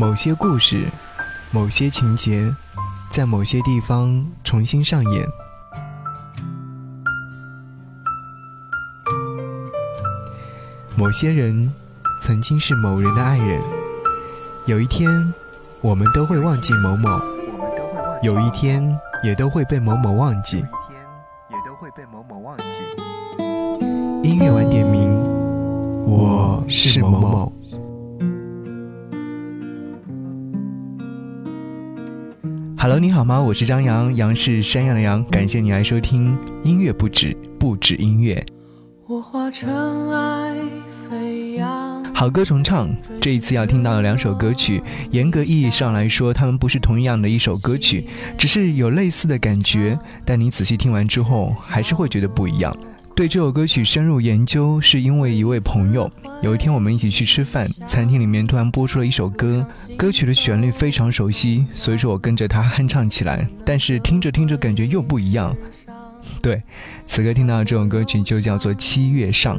某些故事，某些情节，在某些地方重新上演。某些人曾经是某人的爱人，有一天，我们都会忘记某某，有一天也都会被某某忘记。音乐晚点名，我是某某。Hello，你好吗？我是张扬，杨是山羊的羊。感谢你来收听音乐不止，不止音乐。我化尘埃飞扬。好歌重唱，这一次要听到的两首歌曲，严格意义上来说，它们不是同样的一首歌曲，只是有类似的感觉，但你仔细听完之后，还是会觉得不一样。对这首歌曲深入研究，是因为一位朋友。有一天我们一起去吃饭，餐厅里面突然播出了一首歌，歌曲的旋律非常熟悉，所以说我跟着他哼唱起来。但是听着听着感觉又不一样。对，此刻听到这首歌曲就叫做《七月上》。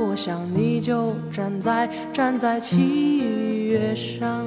我想你就站在站在七月上。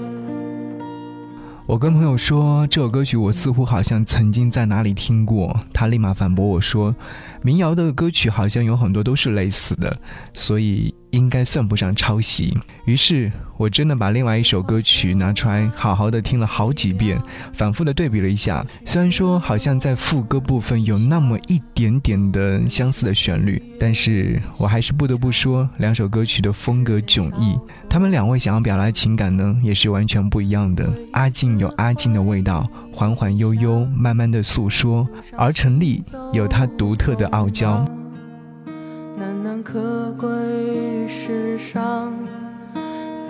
我跟朋友说这首歌曲，我似乎好像曾经在哪里听过。他立马反驳我说，民谣的歌曲好像有很多都是类似的，所以。应该算不上抄袭。于是我真的把另外一首歌曲拿出来，好好的听了好几遍，反复的对比了一下。虽然说好像在副歌部分有那么一点点的相似的旋律，但是我还是不得不说，两首歌曲的风格迥异。他们两位想要表达的情感呢，也是完全不一样的。阿静有阿静的味道，缓缓悠悠，慢慢的诉说；而陈粒有她独特的傲娇。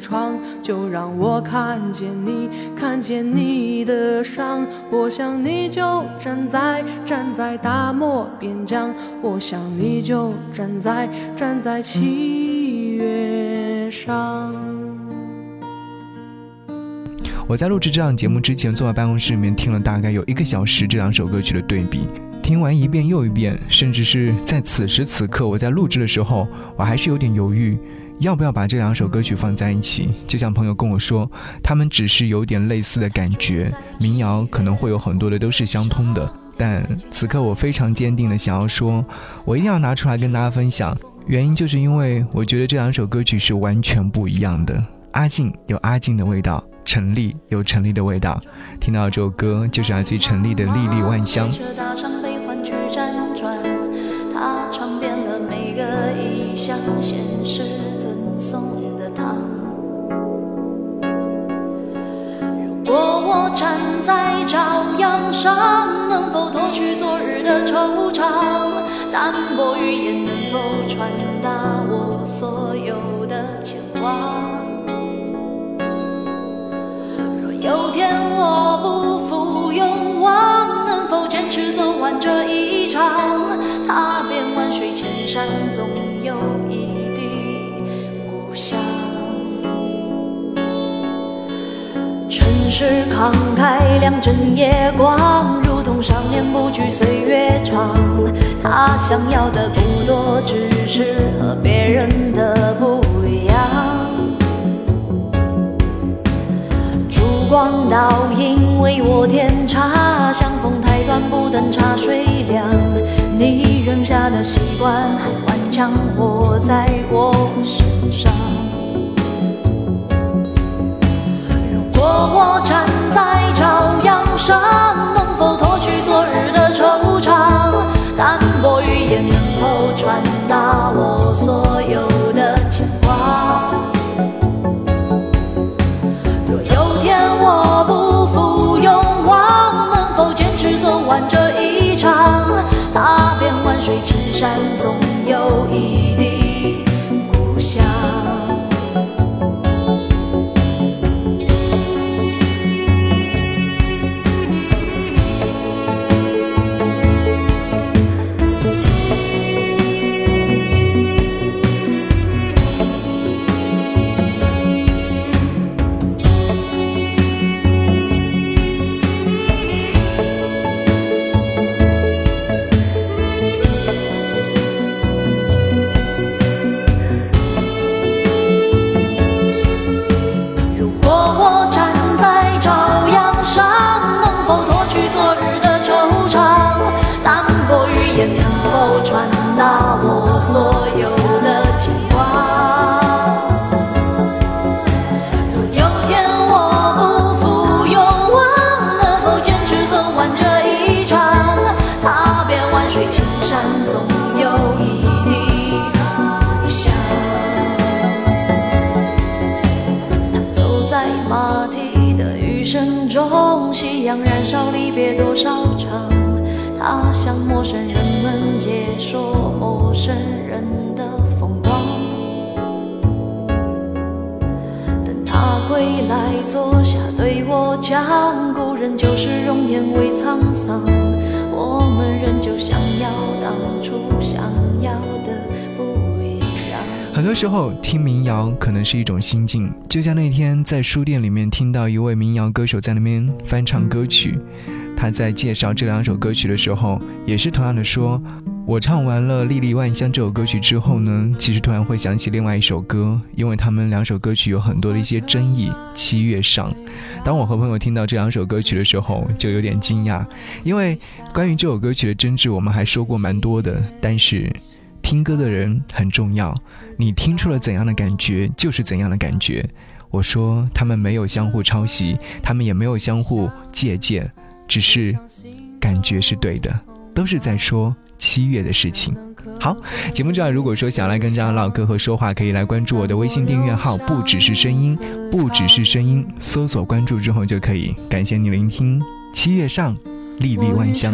窗，就让我看见你，看见你的伤。我想你就站在，站在大漠边疆。我想你就站在站在七月上。我在录制这档节目之前，坐在办公室里面听了大概有一个小时这两首歌曲的对比，听完一遍又一遍，甚至是在此时此刻我在录制的时候，我还是有点犹豫，要不要把这两首歌曲放在一起。就像朋友跟我说，他们只是有点类似的感觉，民谣可能会有很多的都是相通的。但此刻我非常坚定的想要说，我一定要拿出来跟大家分享。原因就是因为我觉得这两首歌曲是完全不一样的。阿静有阿静的味道，陈粒有陈粒的味道。听到这首歌就是来自于陈粒的《粒粒万香》。他尝遍了每个异乡，现实送的糖。如果我站在朝阳上。能否脱去昨日的惆怅？淡薄语言能否传达我所有的牵挂？若有天我不负勇往，能否坚持走完这一场？踏遍万水千山，总有一是慷慨，两枕夜光。如同少年不惧岁月长，他想要的不多，只是和别人的不一样。烛光倒影为我添茶，相逢太短，不等茶水凉。你扔下的习惯还顽强活在我身上若我站在朝阳上，能否脱去昨日的惆怅？淡薄语言，能否传达我所有的牵挂？若有天我不负勇往，能否坚持走完这一场？踏遍万水千山，总有一。总有一缕芳香。他走在马蹄的余声中夕阳燃烧，离别多少场？他向陌生人们解说陌生人的风光。等他归来坐下对我讲，故人旧时容颜未沧桑，我们仍旧想要当初想要的不一样。很多时候听民谣可能是一种心境，就像那天在书店里面听到一位民谣歌手在那边翻唱歌曲。他在介绍这两首歌曲的时候，也是同样的说：“我唱完了《历历万象》这首歌曲之后呢，其实突然会想起另外一首歌，因为他们两首歌曲有很多的一些争议。七月上，当我和朋友听到这两首歌曲的时候，就有点惊讶，因为关于这首歌曲的争执，我们还说过蛮多的。但是听歌的人很重要，你听出了怎样的感觉，就是怎样的感觉。我说他们没有相互抄袭，他们也没有相互借鉴。”只是感觉是对的，都是在说七月的事情。好，节目之外，如果说想来跟这样唠嗑和说话，可以来关注我的微信订阅号，不只是声音，不只是声音，搜索关注之后就可以。感谢你聆听七月上。粒粒万香。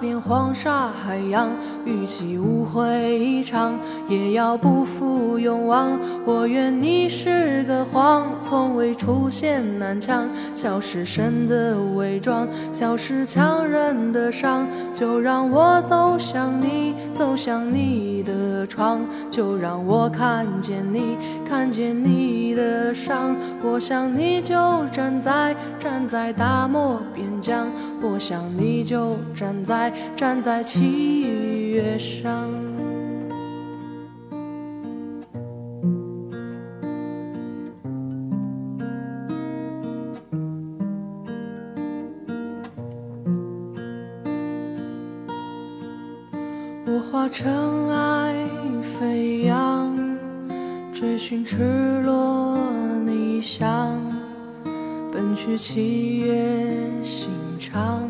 遍黄沙海洋，与其误会一场，也要不负勇往。我愿你是个谎，从未出现南墙，笑是神的伪装，笑是强忍的伤。就让我走向你，走向你的窗，就让我看见你，看见你的伤。我想你就站在，站在大漠。边疆，我想你就站在站在七月上。我化尘埃飞扬，追寻赤裸逆翔。奔去七月心肠，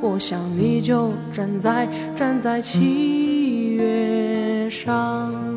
我想你就站在站在七月上。